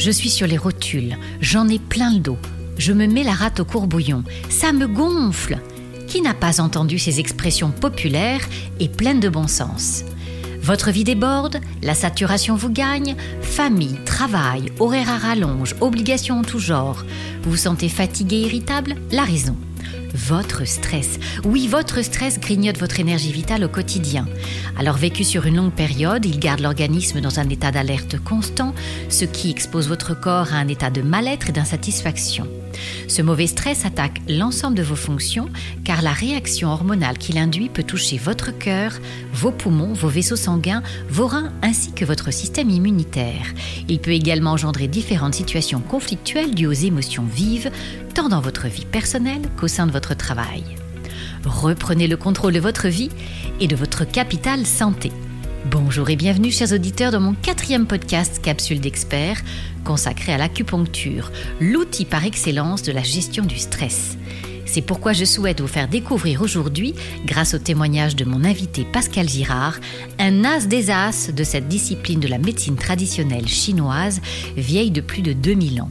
Je suis sur les rotules, j'en ai plein le dos. Je me mets la rate au courbouillon, ça me gonfle. Qui n'a pas entendu ces expressions populaires et pleines de bon sens? Votre vie déborde, la saturation vous gagne, famille, travail, horaire à rallonge, obligations en tout genre. Vous vous sentez fatigué, irritable? La raison. Votre stress. Oui, votre stress grignote votre énergie vitale au quotidien. Alors vécu sur une longue période, il garde l'organisme dans un état d'alerte constant, ce qui expose votre corps à un état de mal-être et d'insatisfaction. Ce mauvais stress attaque l'ensemble de vos fonctions car la réaction hormonale qu'il induit peut toucher votre cœur, vos poumons, vos vaisseaux sanguins, vos reins ainsi que votre système immunitaire. Il peut également engendrer différentes situations conflictuelles dues aux émotions vives, tant dans votre vie personnelle qu'au sein de votre travail. Reprenez le contrôle de votre vie et de votre capital santé. Bonjour et bienvenue chers auditeurs dans mon quatrième podcast Capsule d'experts consacré à l'acupuncture, l'outil par excellence de la gestion du stress. C'est pourquoi je souhaite vous faire découvrir aujourd'hui, grâce au témoignage de mon invité Pascal Girard, un as des as de cette discipline de la médecine traditionnelle chinoise, vieille de plus de 2000 ans.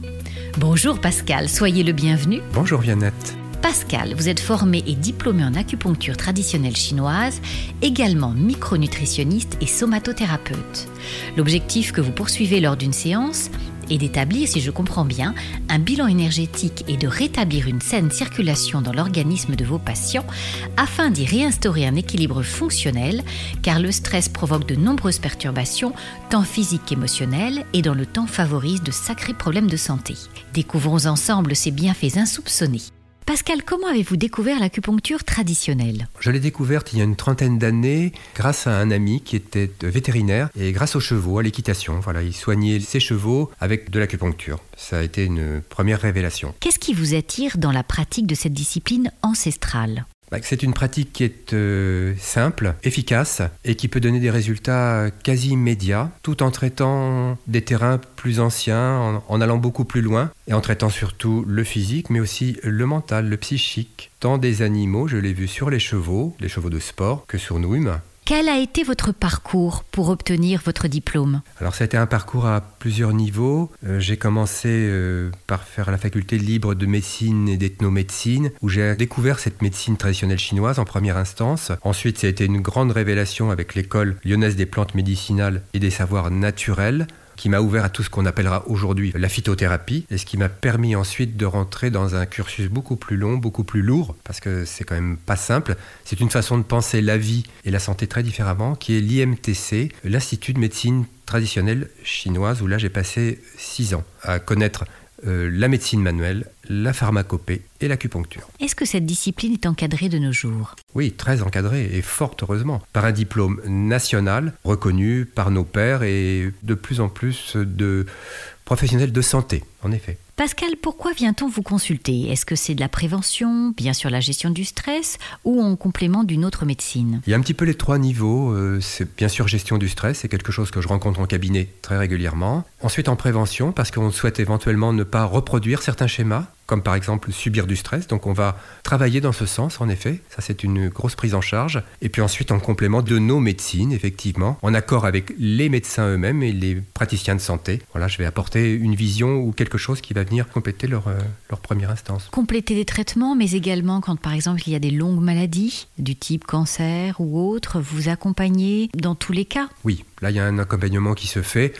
Bonjour Pascal, soyez le bienvenu. Bonjour Viannette. Pascal, vous êtes formé et diplômé en acupuncture traditionnelle chinoise, également micronutritionniste et somatothérapeute. L'objectif que vous poursuivez lors d'une séance est d'établir, si je comprends bien, un bilan énergétique et de rétablir une saine circulation dans l'organisme de vos patients afin d'y réinstaurer un équilibre fonctionnel, car le stress provoque de nombreuses perturbations, tant physiques qu'émotionnelles, et dans le temps favorise de sacrés problèmes de santé. Découvrons ensemble ces bienfaits insoupçonnés. Pascal, comment avez-vous découvert l'acupuncture traditionnelle? Je l'ai découverte il y a une trentaine d'années grâce à un ami qui était vétérinaire et grâce aux chevaux, à l'équitation. Voilà, il soignait ses chevaux avec de l'acupuncture. Ça a été une première révélation. Qu'est-ce qui vous attire dans la pratique de cette discipline ancestrale? C'est une pratique qui est euh, simple, efficace et qui peut donner des résultats quasi immédiats tout en traitant des terrains plus anciens, en, allant beaucoup plus loin et en traitant surtout le physique mais aussi le mental, le psychique. Tant des animaux, je l'ai vu sur les chevaux, les chevaux de sport, que sur nous-mêmes. Quel a été votre parcours pour obtenir votre diplôme? Alors ça a été un parcours à plusieurs niveaux. Euh, j'ai commencé euh, par faire la faculté libre de médecine et d'ethnomédecine, où j'ai découvert cette médecine traditionnelle chinoise en première instance. Ensuite, ça a été une grande révélation avec l'école lyonnaise des plantes médicinales et des savoirs naturels, qui m'a ouvert à tout ce qu'on appellera aujourd'hui la phytothérapie, et ce qui m'a permis ensuite de rentrer dans un cursus beaucoup plus long, beaucoup plus lourd, parce que c'est quand même pas simple. C'est une façon de penser la vie et la santé très différemment, qui est l'IMTC, l'Institut de médecine traditionnelle chinoise, où là j'ai passé six ans à connaître euh, la médecine manuelle, la pharmacopée et l'acupuncture. Est-ce que cette discipline est encadrée de nos jours? Oui, très encadrée et fort heureusement, par un diplôme national reconnu par nos pairs et de plus en plus de professionnels de santé, en effet. Pascal, pourquoi vient-on vous consulter? Est-ce que c'est de la prévention, bien sûr la gestion du stress, ou en complément d'une autre médecine? Il y a un petit peu les trois niveaux. Euh, c'est bien sûr gestion du stress, c'est quelque chose que je rencontre en cabinet très régulièrement. Ensuite en prévention, parce qu'on souhaite éventuellement ne pas reproduire certains schémas comme par exemple subir du stress. Donc on va travailler dans ce sens, en effet. Ça, c'est une grosse prise en charge. Et puis ensuite, en complément de nos médecines, effectivement, en accord avec les médecins eux-mêmes et les praticiens de santé. Voilà, je vais apporter une vision ou quelque chose qui va venir compléter leur, euh, leur première instance. Compléter des traitements, mais également quand par exemple il y a des longues maladies du type cancer ou autre, vous accompagnez dans tous les cas? Oui, là il y a un accompagnement qui se fait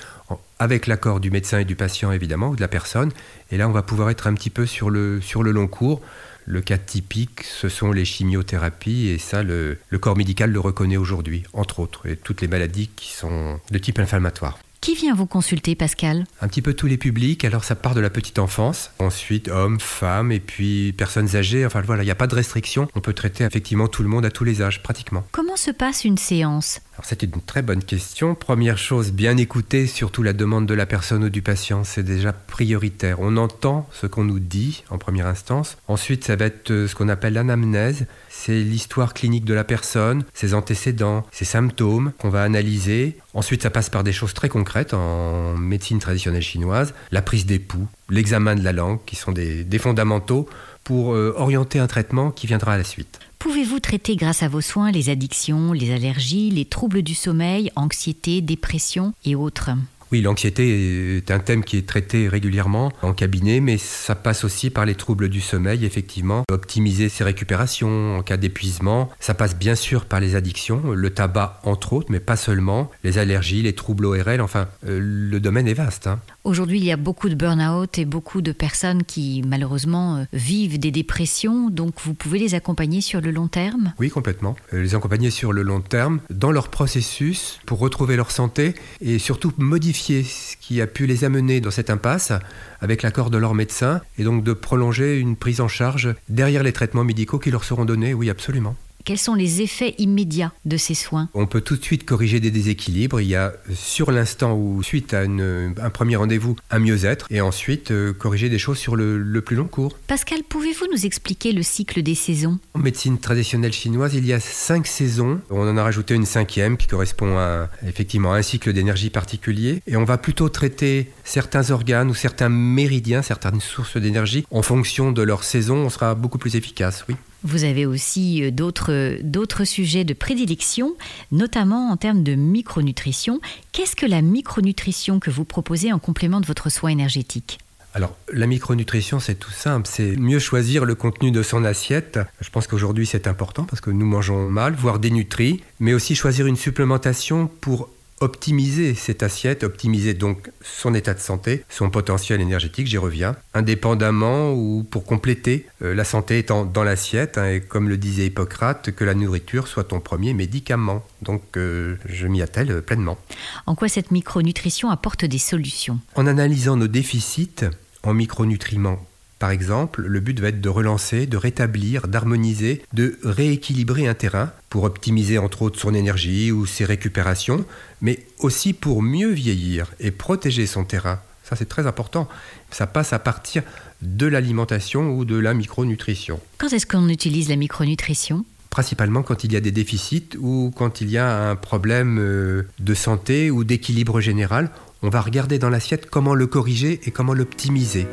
avec l'accord du médecin et du patient évidemment, ou de la personne. Et là, on va pouvoir être un petit peu sur le, sur le long cours. Le cas typique, ce sont les chimiothérapies, et ça, le, le corps médical le reconnaît aujourd'hui, entre autres, et toutes les maladies qui sont de type inflammatoire. Qui vient vous consulter, Pascal? Un petit peu tous les publics. Alors, ça part de la petite enfance. Ensuite, hommes, femmes, et puis personnes âgées. Enfin, voilà, il n'y a pas de restriction. On peut traiter effectivement tout le monde à tous les âges, pratiquement. Comment se passe une séance? C'est une très bonne question. Première chose, bien écouter, surtout la demande de la personne ou du patient, c'est déjà prioritaire. On entend ce qu'on nous dit en première instance. Ensuite, ça va être euh, ce qu'on appelle l'anamnèse. C'est l'histoire clinique de la personne, ses antécédents, ses symptômes qu'on va analyser. Ensuite, ça passe par des choses très concrètes en médecine traditionnelle chinoise, la prise des pouls, l'examen de la langue, qui sont des, fondamentaux pour euh, orienter un traitement qui viendra à la suite. Pouvez-vous traiter grâce à vos soins les addictions, les allergies, les troubles du sommeil, anxiété, dépression et autres? Oui, l'anxiété est un thème qui est traité régulièrement en cabinet, mais ça passe aussi par les troubles du sommeil, effectivement. Optimiser ses récupérations en cas d'épuisement. Ça passe bien sûr par les addictions, le tabac entre autres, mais pas seulement. Les allergies, les troubles ORL, enfin, euh, le domaine est vaste. Hein. Aujourd'hui, il y a beaucoup de burn-out et beaucoup de personnes qui, malheureusement, euh, vivent des dépressions. Donc, vous pouvez les accompagner sur le long terme? Oui, complètement. Euh, les accompagner sur le long terme dans leur processus pour retrouver leur santé et surtout modifier ce qui a pu les amener dans cette impasse avec l'accord de leur médecin et donc de prolonger une prise en charge derrière les traitements médicaux qui leur seront donnés, oui absolument. Quels sont les effets immédiats de ces soins? On peut tout de suite corriger des déséquilibres. Il y a sur l'instant ou suite à un premier rendez-vous un mieux-être et ensuite euh, corriger des choses sur le, plus long cours. Pascal, pouvez-vous nous expliquer le cycle des saisons? En médecine traditionnelle chinoise, il y a cinq saisons. On en a rajouté une cinquième qui correspond à effectivement un cycle d'énergie particulier et on va plutôt traiter certains organes ou certains méridiens, certaines sources d'énergie en fonction de leur saison. On sera beaucoup plus efficace, oui. Vous avez aussi euh, d'autres sujets de prédilection, notamment en termes de micronutrition. Qu'est-ce que la micronutrition que vous proposez en complément de votre soin énergétique? Alors, la micronutrition, c'est tout simple. C'est mieux choisir le contenu de son assiette. Je pense qu'aujourd'hui, c'est important parce que nous mangeons mal, voire dénutris, mais aussi choisir une supplémentation pour optimiser cette assiette, optimiser donc son état de santé, son potentiel énergétique, j'y reviens, indépendamment ou pour compléter euh, la santé étant dans l'assiette, hein, et comme le disait Hippocrate, que la nourriture soit ton premier médicament. Donc euh, je m'y attelle pleinement. En quoi cette micronutrition apporte des solutions? En analysant nos déficits en micronutriments par exemple, le but va être de relancer, de rétablir, d'harmoniser, de rééquilibrer un terrain pour optimiser entre autres son énergie ou ses récupérations, mais aussi pour mieux vieillir et protéger son terrain. Ça c'est très important. Ça passe à partir de l'alimentation ou de la micronutrition. Quand est-ce qu'on utilise la micronutrition? Principalement quand il y a des déficits ou quand il y a un problème euh, de santé ou d'équilibre général. On va regarder dans l'assiette comment le corriger et comment l'optimiser.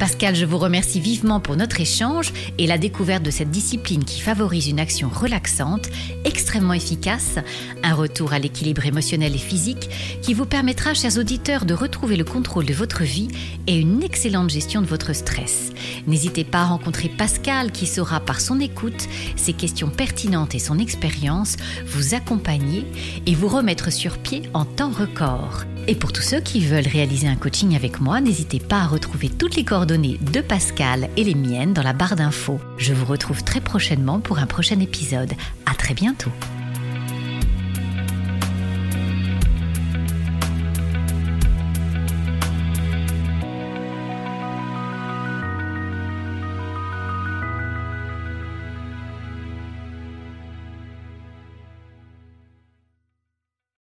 Pascal, je vous remercie vivement pour notre échange et la découverte de cette discipline qui favorise une action relaxante, extrêmement efficace, un retour à l'équilibre émotionnel et physique qui vous permettra, chers auditeurs, de retrouver le contrôle de votre vie et une excellente gestion de votre stress. N'hésitez pas à rencontrer Pascal qui saura par son écoute, ses questions pertinentes et son expérience vous accompagner et vous remettre sur pied en temps record. Et pour tous ceux qui veulent réaliser un coaching avec moi, n'hésitez pas à retrouver toutes les coordonnées de Pascal et les miennes dans la barre d'infos. Je vous retrouve très prochainement pour un prochain épisode. À très bientôt.